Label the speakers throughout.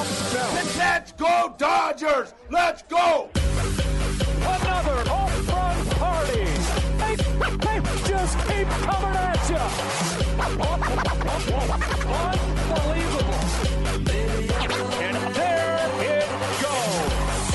Speaker 1: Let's go, Dodgers! Let's go!
Speaker 2: Another home run party. They, they just keep coming at you. Unbelievable. And there it goes.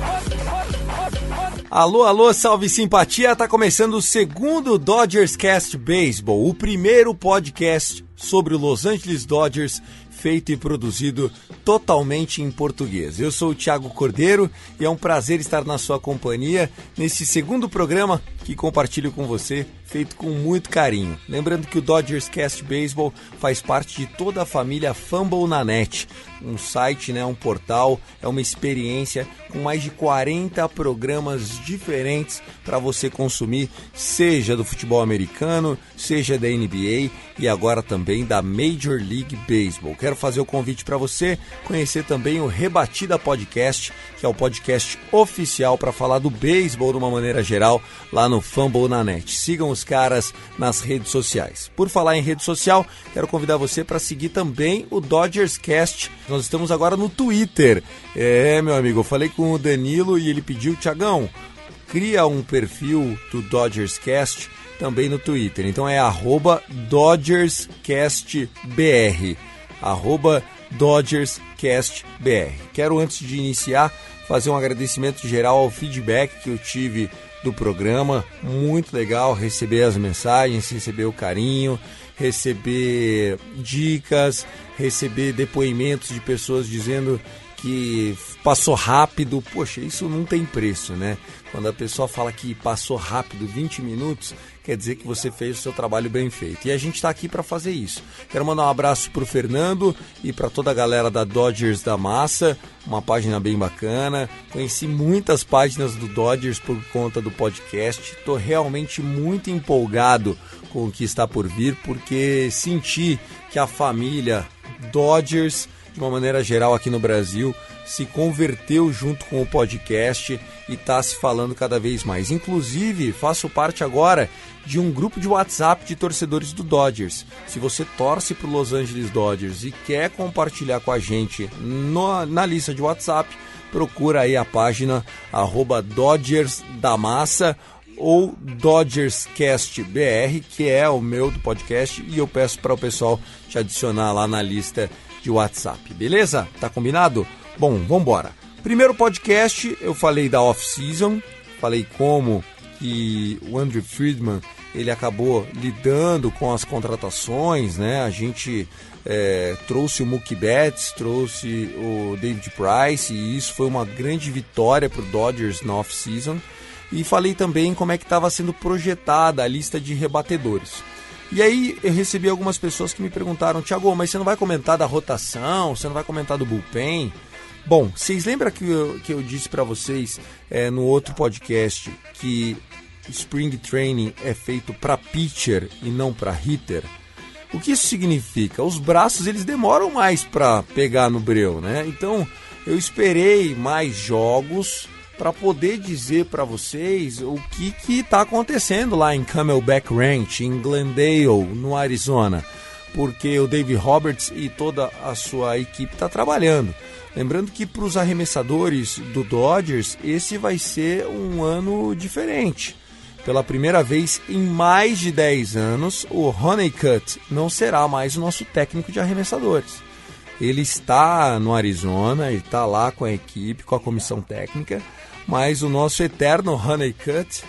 Speaker 2: Hut, hut, hut, hut.
Speaker 3: Alô, alô, salve simpatia! Tá começando o segundo Dodgers Cast Baseball, o primeiro podcast sobre o Los Angeles Dodgers feito e produzido totalmente em português. Eu sou o Thiago Cordeiro e é um prazer estar na sua companhia nesse segundo programa que compartilho com você, feito com muito carinho. Lembrando que o Dodgers Cast Baseball faz parte de toda a família Fumble na Net, um site, né, um portal, é uma experiência com mais de 40 programas diferentes para você consumir, seja do futebol americano, seja da NBA e agora também da Major League Baseball. Quero fazer o convite para você conhecer também o Rebatida Podcast, que é o podcast oficial para falar do beisebol de uma maneira geral lá no Fumble na Net. Sigam os caras nas redes sociais. Por falar em rede social, quero convidar você para seguir também o Dodgers Cast. Nós estamos agora no Twitter. É, meu amigo, eu falei com o Danilo e ele pediu, Tiagão, cria um perfil do Dodgers Cast também no Twitter. Então é arroba DodgersCastBR. Arroba DodgersCastBR. Quero, antes de iniciar, fazer um agradecimento geral ao feedback que eu tive do programa. Muito legal receber as mensagens, receber o carinho, receber dicas, receber depoimentos de pessoas dizendo que passou rápido. Poxa, isso não tem preço, né? Quando a pessoa fala que passou rápido 20 minutos, quer dizer que você fez o seu trabalho bem feito. E a gente está aqui para fazer isso. Quero mandar um abraço para o Fernando e para toda a galera da Dodgers da Massa, uma página bem bacana. Conheci muitas páginas do Dodgers por conta do podcast. Estou realmente muito empolgado com o que está por vir, porque senti que a família Dodgers de uma maneira geral aqui no Brasil, se converteu junto com o podcast e está se falando cada vez mais. Inclusive, faço parte agora de um grupo de WhatsApp de torcedores do Dodgers. Se você torce para Los Angeles Dodgers e quer compartilhar com a gente no, na lista de WhatsApp, procura aí a página arroba Dodgers da Massa ou DodgersCastBR, que é o meu do podcast, e eu peço para o pessoal te adicionar lá na lista de WhatsApp, beleza? Tá combinado? Bom, vamos embora. Primeiro podcast, eu falei da off-season, falei como que o Andrew Friedman ele acabou lidando com as contratações, né? A gente é, trouxe o Mookie Betts, trouxe o David Price e isso foi uma grande vitória para o Dodgers na off-season. E falei também como é que estava sendo projetada a lista de rebatedores. E aí eu recebi algumas pessoas que me perguntaram, Thiago, mas você não vai comentar da rotação? Você não vai comentar do bullpen? Bom, vocês lembram que eu, que eu disse para vocês é, no outro podcast que Spring Training é feito para pitcher e não para hitter? O que isso significa? Os braços eles demoram mais para pegar no breu, né? Então eu esperei mais jogos para poder dizer para vocês o que está acontecendo lá em Camelback Ranch, em Glendale, no Arizona, porque o Dave Roberts e toda a sua equipe está trabalhando. Lembrando que para os arremessadores do Dodgers, esse vai ser um ano diferente. Pela primeira vez em mais de 10 anos, o Honeycutt não será mais o nosso técnico de arremessadores. Ele está no Arizona, ele está lá com a equipe, com a comissão técnica, mas o nosso eterno Honeycutt,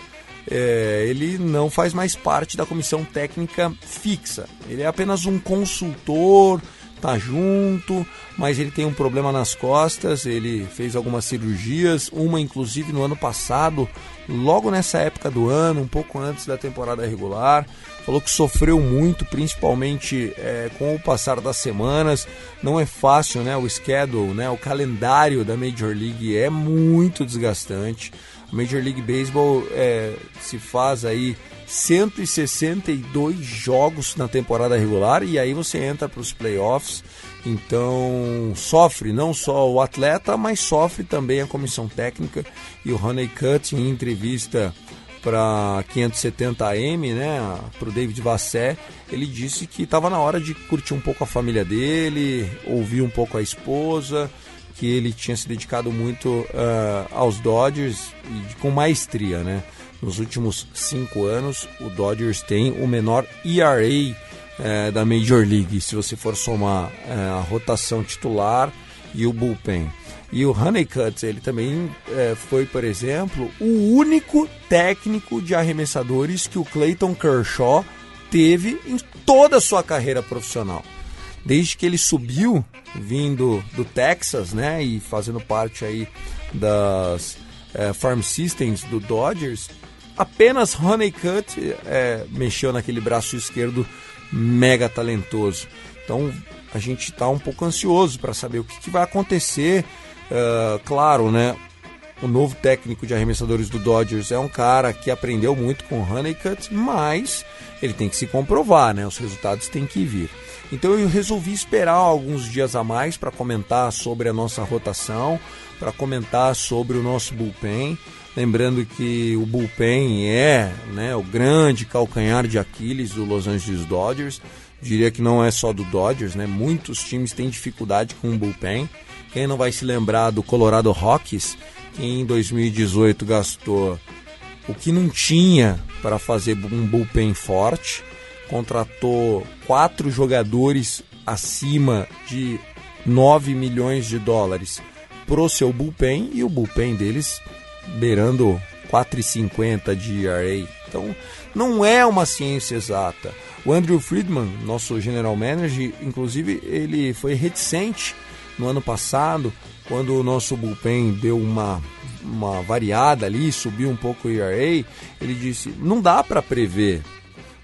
Speaker 3: é, ele não faz mais parte da comissão técnica fixa. Ele é apenas um consultor, tá junto, mas ele tem um problema nas costas, ele fez algumas cirurgias, uma inclusive no ano passado, logo nessa época do ano, um pouco antes da temporada regular, falou que sofreu muito, principalmente é, com o passar das semanas. Não é fácil, né? O schedule, né? O calendário da Major League é muito desgastante. A Major League Baseball é, se faz aí 162 jogos na temporada regular e aí você entra para os playoffs. Então sofre não só o atleta, mas sofre também a comissão técnica. E o Honeycutt, em entrevista para 570 AM, né, para o David Vassé, ele disse que estava na hora de curtir um pouco a família dele, ouvir um pouco a esposa, que ele tinha se dedicado muito uh, aos Dodgers e com maestria, né? Nos últimos cinco anos, o Dodgers tem o menor ERA uh, da Major League, se você for somar uh, a rotação titular e o bullpen. E o Honeycutt, ele também é, foi, por exemplo, o único técnico de arremessadores que o Clayton Kershaw teve em toda a sua carreira profissional. Desde que ele subiu, vindo do Texas, né, e fazendo parte aí das é, farm systems do Dodgers, apenas Honeycutt é, mexeu naquele braço esquerdo mega talentoso. Então a gente está um pouco ansioso para saber o que, que vai acontecer Uh, claro, né? O novo técnico de arremessadores do Dodgers é um cara que aprendeu muito com Honeycutt, mas ele tem que se comprovar, né? Os resultados têm que vir. Então eu resolvi esperar alguns dias a mais para comentar sobre a nossa rotação, para comentar sobre o nosso bullpen. Lembrando que o bullpen é né, o grande calcanhar de Aquiles do Los Angeles Dodgers. Diria que não é só do Dodgers, né? Muitos times têm dificuldade com o bullpen. Quem não vai se lembrar do Colorado Rockies, que em 2018 gastou o que não tinha para fazer um bullpen forte, contratou quatro jogadores acima de 9 milhões de dólares pro seu bullpen e o bullpen deles beirando 4,50 de ERA. Então, não é uma ciência exata. O Andrew Friedman, nosso general manager, inclusive, ele foi reticente no ano passado, quando o nosso bullpen deu uma, uma variada ali, subiu um pouco o ERA, ele disse: não dá para prever.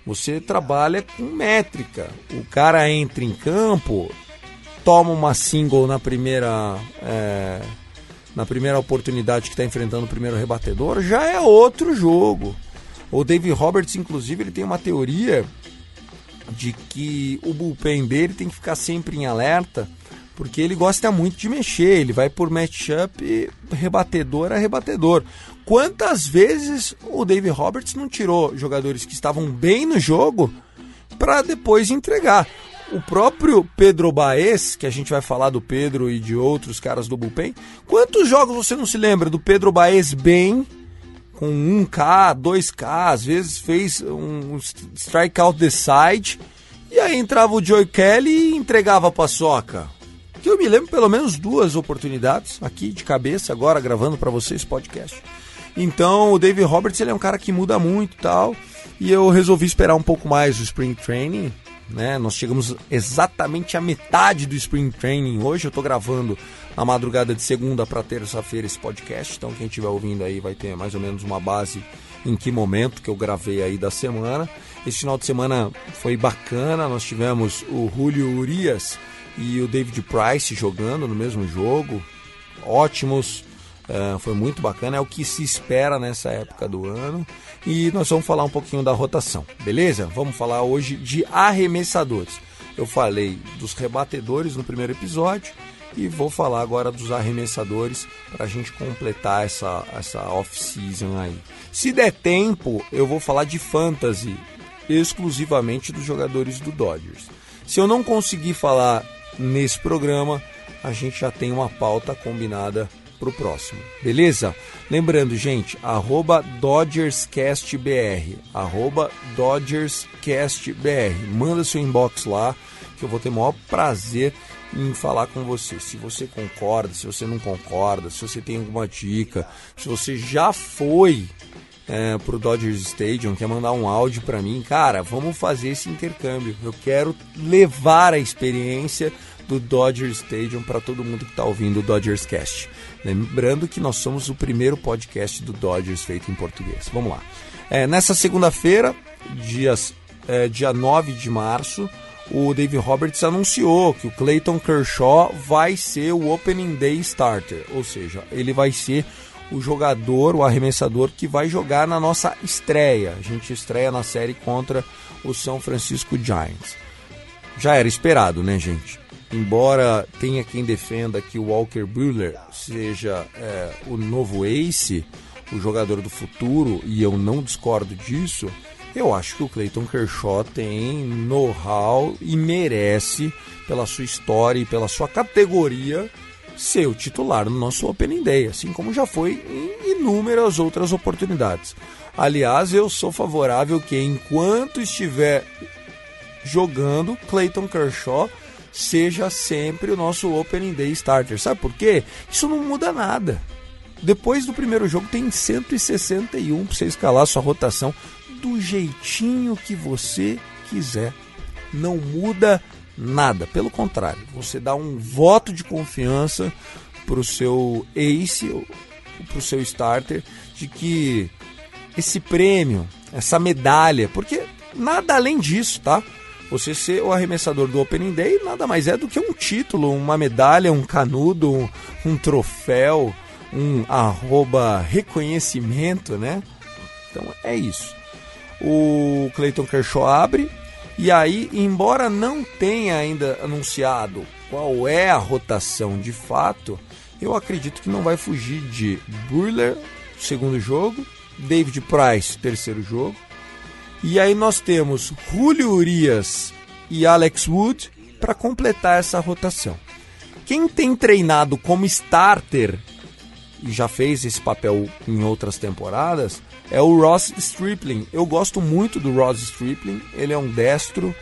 Speaker 3: Você trabalha com métrica. O cara entra em campo, toma uma single na primeira. É, na primeira oportunidade que está enfrentando o primeiro rebatedor, já é outro jogo. O Dave Roberts, inclusive, ele tem uma teoria de que o bullpen dele tem que ficar sempre em alerta porque ele gosta muito de mexer, ele vai por matchup rebatedor a rebatedor. Quantas vezes o Dave Roberts não tirou jogadores que estavam bem no jogo para depois entregar? O próprio Pedro Baez, que a gente vai falar do Pedro e de outros caras do bullpen, quantos jogos você não se lembra do Pedro Baez bem com 1K, 2K, às vezes fez um strikeout the side, e aí entrava o Joey Kelly e entregava a paçoca que eu me lembro pelo menos duas oportunidades aqui de cabeça agora gravando para vocês podcast. Então o David Roberts ele é um cara que muda muito tal, e eu resolvi esperar um pouco mais o Spring Training, né? Nós chegamos exatamente à metade do Spring Training hoje. Eu estou gravando na madrugada de segunda para terça-feira esse podcast, então quem estiver ouvindo aí vai ter mais ou menos uma base em que momento que eu gravei aí da semana. Esse final de semana foi bacana, nós tivemos o Julio Urias e o David Price jogando no mesmo jogo, ótimos, uh, foi muito bacana, é o que se espera nessa época do ano. E nós vamos falar um pouquinho da rotação, beleza? Vamos falar hoje de arremessadores. Eu falei dos rebatedores no primeiro episódio e vou falar agora dos arremessadores para a gente completar essa, essa off-season aí. Se der tempo, eu vou falar de fantasy exclusivamente dos jogadores do Dodgers. Se eu não conseguir falar nesse programa, a gente já tem uma pauta combinada para o próximo. Beleza? Lembrando, gente, arroba DodgersCastBR, arroba DodgersCastBR. Manda seu inbox lá, que eu vou ter o maior prazer em falar com você. Se você concorda, se você não concorda, se você tem alguma dica, se você já foi é, pro Dodgers Stadium, quer mandar um áudio para mim, cara, vamos fazer esse intercâmbio. Eu quero levar a experiência do Dodger Stadium para todo mundo que está ouvindo o Dodgers Cast. Lembrando que nós somos o primeiro podcast do Dodgers feito em português. Vamos lá. É, nessa segunda-feira, dias é, dia 9 de março, o Dave Roberts anunciou que o Clayton Kershaw vai ser o Opening Day Starter, ou seja, ele vai ser o jogador, o arremessador que vai jogar na nossa estreia. A gente estreia na série contra o São Francisco Giants. Já era esperado, né, gente? Embora tenha quem defenda que o Walker Buehler seja é, o novo ace, o jogador do futuro, e eu não discordo disso, eu acho que o Clayton Kershaw tem know-how e merece, pela sua história e pela sua categoria, ser o titular no nosso Opening Day, assim como já foi em inúmeras outras oportunidades. Aliás, eu sou favorável que enquanto estiver jogando, Clayton Kershaw seja sempre o nosso Opening Day Starter. Sabe por quê? Isso não muda nada. Depois do primeiro jogo tem 161 para você escalar sua rotação do jeitinho que você quiser. Não muda nada. Pelo contrário, você dá um voto de confiança para o seu ace, para o seu starter, de que esse prêmio, essa medalha, porque nada além disso, tá? Você ser o arremessador do Opening Day nada mais é do que um título, uma medalha, um canudo, um, um troféu, um arroba reconhecimento, né? Então é isso o Clayton Kershaw abre. E aí, embora não tenha ainda anunciado qual é a rotação de fato, eu acredito que não vai fugir de Burler, segundo jogo, David Price, terceiro jogo. E aí nós temos Julio Urias e Alex Wood para completar essa rotação. Quem tem treinado como starter já fez esse papel em outras temporadas é o Ross Stripling. Eu gosto muito do Ross Stripling. Ele é um destro,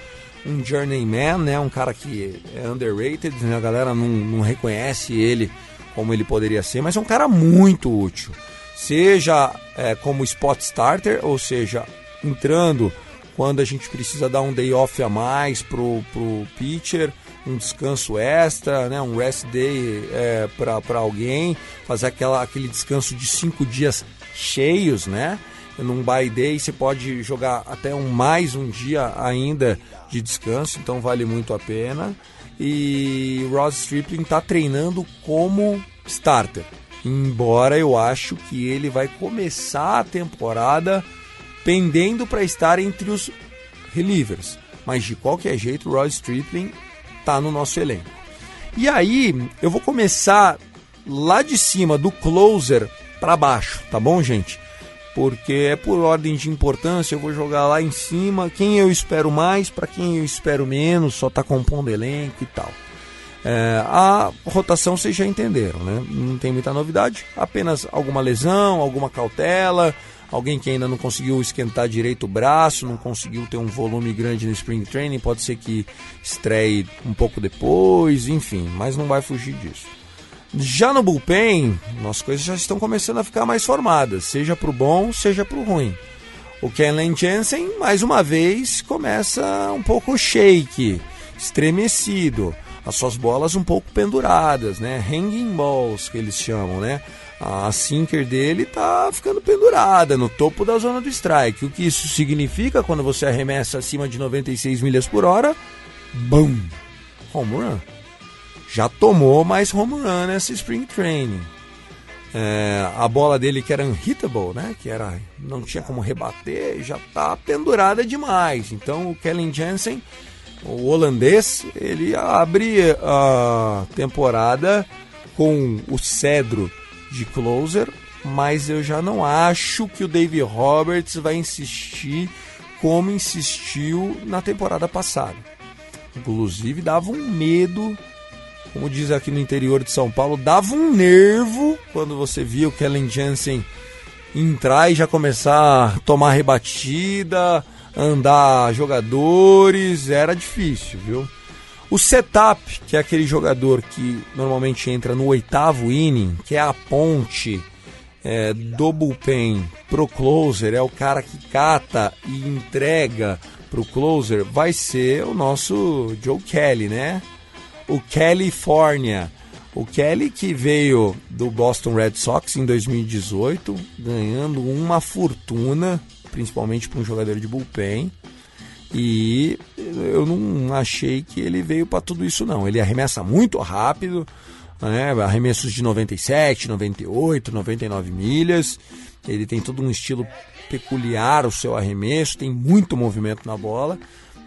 Speaker 3: um journeyman, né? Um cara que é underrated, né? a galera não, não reconhece ele como ele poderia ser, mas é um cara muito útil. Seja é, como spot starter, ou seja, entrando quando a gente precisa dar um day off a mais pro, pro pitcher, um descanso extra, né, um rest day é, para alguém, fazer aquela, aquele descanso de cinco dias cheios, né? Num bye day você pode jogar até um mais um dia ainda de descanso, então vale muito a pena. E o Ross Stripling está treinando como starter. Embora eu acho que ele vai começar a temporada pendendo para estar entre os relievers. Mas de qualquer jeito, o Ross Stripling está no nosso elenco. E aí, eu vou começar lá de cima do closer para baixo, tá bom, gente? Porque é por ordem de importância, eu vou jogar lá em cima quem eu espero mais, para quem eu espero menos, só tá compondo elenco e tal. É, a rotação vocês já entenderam, né? Não tem muita novidade, apenas alguma lesão, alguma cautela, alguém que ainda não conseguiu esquentar direito o braço, não conseguiu ter um volume grande no spring training, pode ser que estreie um pouco depois, enfim, mas não vai fugir disso. Já no bullpen, as coisas já estão começando a ficar mais formadas, seja para o bom, seja para o ruim. O Kenley Jensen, mais uma vez, começa um pouco shake, estremecido, as suas bolas um pouco penduradas, né? Hanging balls, que eles chamam, né? A sinker dele tá ficando pendurada no topo da zona do strike. O que isso significa quando você arremessa acima de 96 milhas por hora? Boom! Home run já tomou mais home run nessa spring training. É, a bola dele que era unhittable, né? Que era não tinha como rebater, já tá pendurada demais. Então o Kellen Jensen, o holandês, ele abre a temporada com o cedro de closer, mas eu já não acho que o Dave Roberts vai insistir como insistiu na temporada passada. Inclusive dava um medo como diz aqui no interior de São Paulo, dava um nervo quando você via o Kellen Jensen entrar e já começar a tomar rebatida, andar jogadores, era difícil, viu? O setup, que é aquele jogador que normalmente entra no oitavo inning, que é a ponte é, do bullpen pro closer, é o cara que cata e entrega pro closer, vai ser o nosso Joe Kelly, né? o California. O Kelly que veio do Boston Red Sox em 2018, ganhando uma fortuna, principalmente para um jogador de bullpen. E eu não achei que ele veio para tudo isso, não. Ele arremessa muito rápido, né? arremessos de 97, 98, 99 milhas. Ele tem todo um estilo peculiar o seu arremesso, tem muito movimento na bola,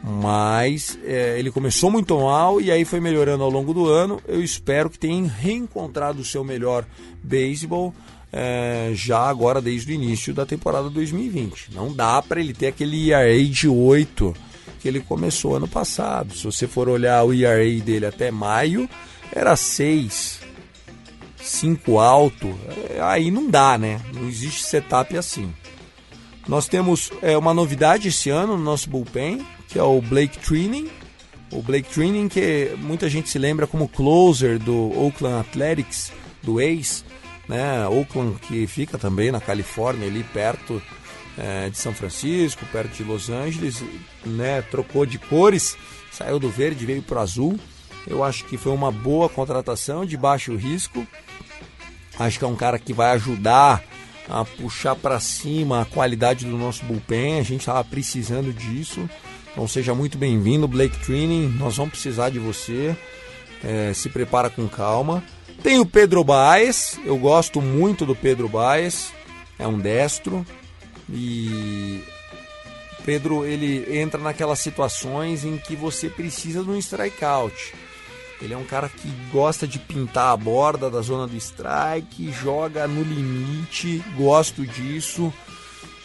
Speaker 3: mas é, ele começou muito mal e aí foi melhorando ao longo do ano. Eu espero que tenha reencontrado o seu melhor beisebol é, já agora desde o início da temporada 2020. Não dá para ele ter aquele ERA de 8 que ele começou ano passado. Se você for olhar o ERA dele até maio, era 6, 5 alto. É, aí não dá, né? Não existe setup assim. Nós temos é, uma novidade esse ano no nosso bullpen, que é o Blake Training. O Blake Training, que muita gente se lembra como closer do Oakland Athletics, do ex né? Oakland que fica também na Califórnia, ali perto é, de São Francisco, perto de Los Angeles, né? Trocou de cores, saiu do verde, veio para o azul. Eu acho que foi uma boa contratação de baixo risco. Acho que é um cara que vai ajudar a puxar para cima a qualidade do nosso bullpen. A gente estava precisando disso. Então seja muito bem-vindo, Blake Training. Nós vamos precisar de você. É, se prepara com calma. Tem o Pedro Baez, eu gosto muito do Pedro Baez, é um destro e Pedro ele entra naquelas situações em que você precisa de um strikeout. Ele é um cara que gosta de pintar a borda da zona do strike, joga no limite, gosto disso.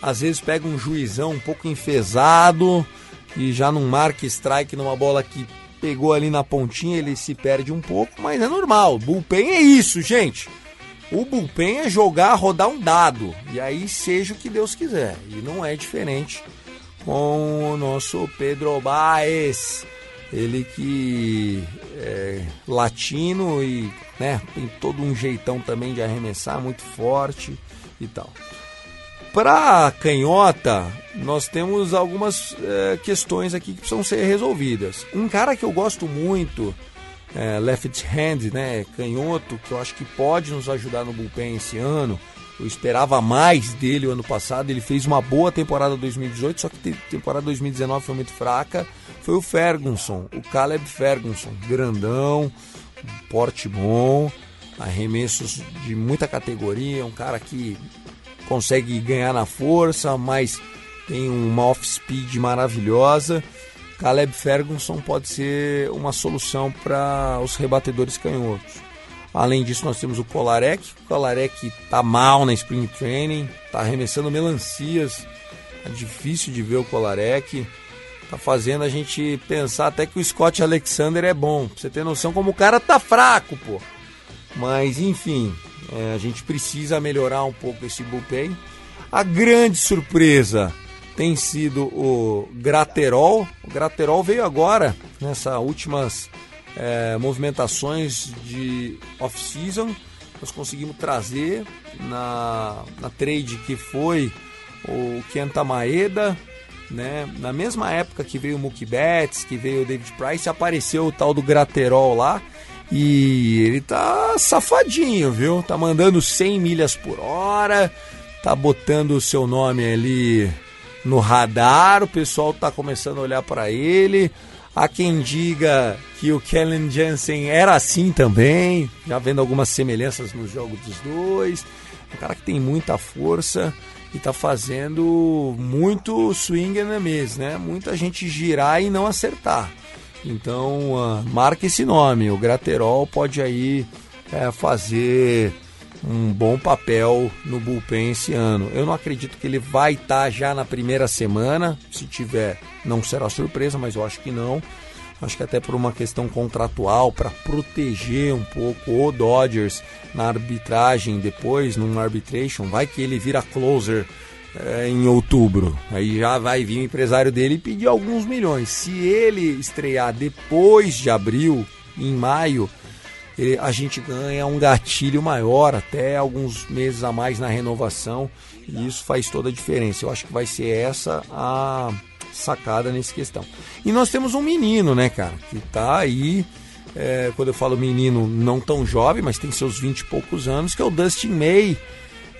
Speaker 3: Às vezes pega um juizão um pouco enfesado e já não marca strike numa bola que pegou ali na pontinha, ele se perde um pouco, mas é normal. Bullpen é isso, gente. O bullpen é jogar, rodar um dado. E aí seja o que Deus quiser. E não é diferente com o nosso Pedro Baez. Ele que é latino e né, tem todo um jeitão também de arremessar, muito forte e tal. Para canhota, nós temos algumas é, questões aqui que precisam ser resolvidas. Um cara que eu gosto muito, é, left hand, né, canhoto, que eu acho que pode nos ajudar no bullpen esse ano. Eu esperava mais dele o ano passado. Ele fez uma boa temporada 2018, só que temporada 2019 foi muito fraca. Foi o Ferguson, o Caleb Ferguson, grandão, porte bom, arremessos de muita categoria, um cara que consegue ganhar na força, mas tem uma off-speed maravilhosa. Caleb Ferguson pode ser uma solução para os rebatedores canhotos. Além disso, nós temos o Kolarek. O Kolarek está mal na Spring Training, está arremessando melancias. É difícil de ver o Kolarek. Tá fazendo a gente pensar até que o Scott Alexander é bom. Pra você ter noção como o cara tá fraco, pô. Mas enfim, é, a gente precisa melhorar um pouco esse bullpen. A grande surpresa tem sido o Graterol. O Graterol veio agora, nessas últimas é, movimentações de off-season. Nós conseguimos trazer na, na trade que foi o Kenta Maeda, né? Na mesma época que veio o Mookie Betts, que veio o David Price, apareceu o tal do Graterol lá. E ele tá safadinho, viu? Tá mandando 100 milhas por hora, tá botando o seu nome ali no radar, o pessoal tá começando a olhar para ele. Há quem diga que o Kellen Jansen era assim também, já vendo algumas semelhanças no jogo dos dois. Um cara que tem muita força e tá fazendo muito swing and miss, né? Muita gente girar e não acertar. Então, uh, marque esse nome. O Graterol pode aí é, fazer um bom papel no bullpen esse ano. Eu não acredito que ele vai estar tá já na primeira semana. Se tiver, não será surpresa, mas eu acho que não. Acho que até por uma questão contratual, para proteger um pouco o Dodgers na arbitragem depois, num arbitration, vai que ele vira closer é, em outubro. Aí já vai vir o empresário dele e pedir alguns milhões. Se ele estrear depois de abril, em maio, ele, a gente ganha um gatilho maior, até alguns meses a mais na renovação. E isso faz toda a diferença. Eu acho que vai ser essa a sacada nessa questão. E nós temos um menino, né, cara, que tá aí. É, quando eu falo menino, não tão jovem, mas tem seus 20 e poucos anos, que é o Dustin May.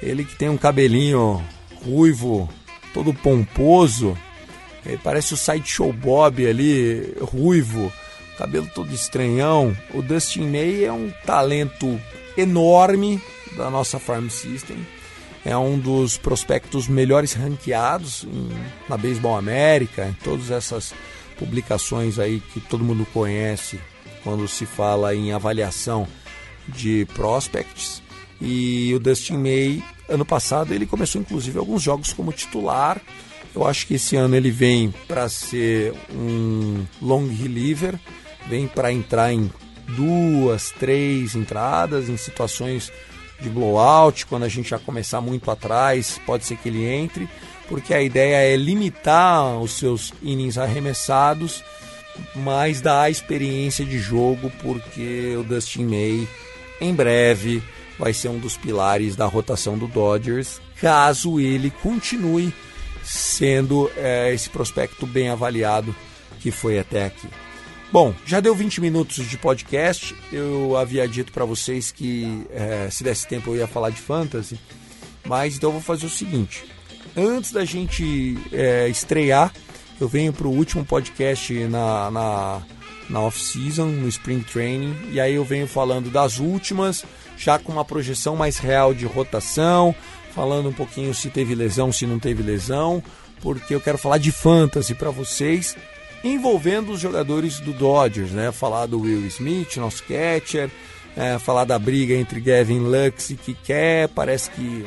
Speaker 3: Ele que tem um cabelinho ruivo, todo pomposo, Ele parece o Sideshow Bob ali, ruivo, cabelo todo estranhão. O Dustin May é um talento enorme da nossa Farm System. É um dos prospectos melhores ranqueados em, na Baseball América, em todas essas publicações aí que todo mundo conhece quando se fala em avaliação de prospects. E o Dustin May, ano passado, ele começou inclusive alguns jogos como titular. Eu acho que esse ano ele vem para ser um long reliever, vem para entrar em duas, três entradas em situações de blowout, quando a gente já começar muito atrás, pode ser que ele entre, porque a ideia é limitar os seus innings arremessados, mas dar experiência de jogo, porque o Dustin May em breve vai ser um dos pilares da rotação do Dodgers, caso ele continue sendo é, esse prospecto bem avaliado que foi até aqui. Bom, já deu 20 minutos de podcast. Eu havia dito para vocês que é, se desse tempo eu ia falar de fantasy, mas então eu vou fazer o seguinte: antes da gente é, estrear, eu venho para o último podcast na, na, na off-season, no Spring Training, e aí eu venho falando das últimas, já com uma projeção mais real de rotação, falando um pouquinho se teve lesão, se não teve lesão, porque eu quero falar de fantasy para vocês envolvendo os jogadores do Dodgers, né? Falar do Will Smith, nosso catcher, é, falar da briga entre Gavin Lux e Kiké. Parece que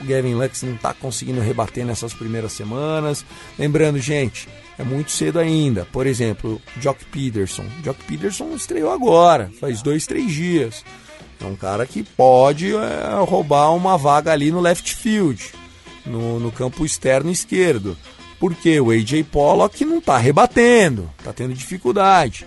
Speaker 3: o Gavin Lux não está conseguindo rebater nessas primeiras semanas. Lembrando, gente, é muito cedo ainda. Por exemplo, Jock Peterson. Jock Peterson estreou agora, faz dois, três dias. É um cara que pode é, roubar uma vaga ali no left field, no, no campo externo esquerdo. Porque o AJ Pollock não está rebatendo, está tendo dificuldade.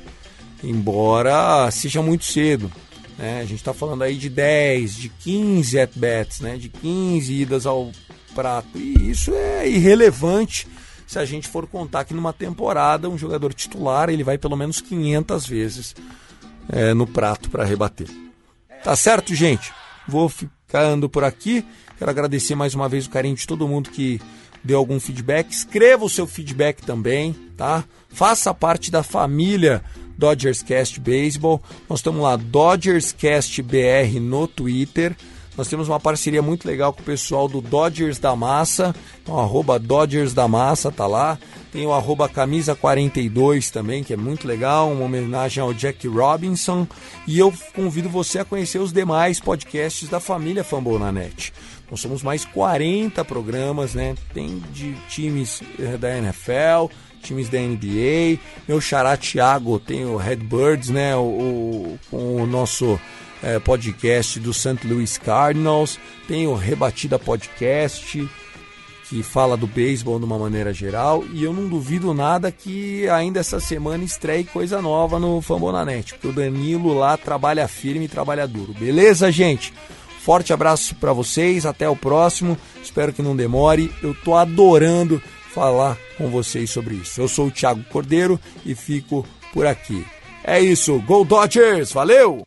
Speaker 3: Embora seja muito cedo. Né? A gente está falando aí de 10, de 15 at-bats, né? de 15 idas ao prato. E isso é irrelevante se a gente for contar que numa temporada um jogador titular ele vai pelo menos 500 vezes é, no prato para rebater. Tá certo, gente? Vou ficando por aqui. Quero agradecer mais uma vez o carinho de todo mundo que deu algum feedback. Escreva o seu feedback também, tá? Faça parte da família Dodgers Cast Baseball. Nós estamos lá, Dodgers Cast BR no Twitter. Nós temos uma parceria muito legal com o pessoal do Dodgers da Massa. Então, arroba Dodgers da Massa tá lá. Tem o arroba camisa42 também, que é muito legal, uma homenagem ao Jack Robinson. E eu convido você a conhecer os demais podcasts da família Fambonanet. Nós somos mais 40 programas, né? Tem de times eh, da NFL, times da NBA. Meu xará Thiago tem o Redbirds, né? O, o, o nosso é, podcast do St. Louis Cardinals. Tem o Rebatida Podcast, que fala do beisebol de uma maneira geral. E eu não duvido nada que ainda essa semana estreie coisa nova no Fambonanet, porque o Danilo lá trabalha firme e trabalha duro. Beleza, gente? Forte abraço para vocês, até o próximo. Espero que não demore. Eu tô adorando falar com vocês sobre isso. Eu sou o Thiago Cordeiro e fico por aqui. É isso, Go Dodgers, valeu!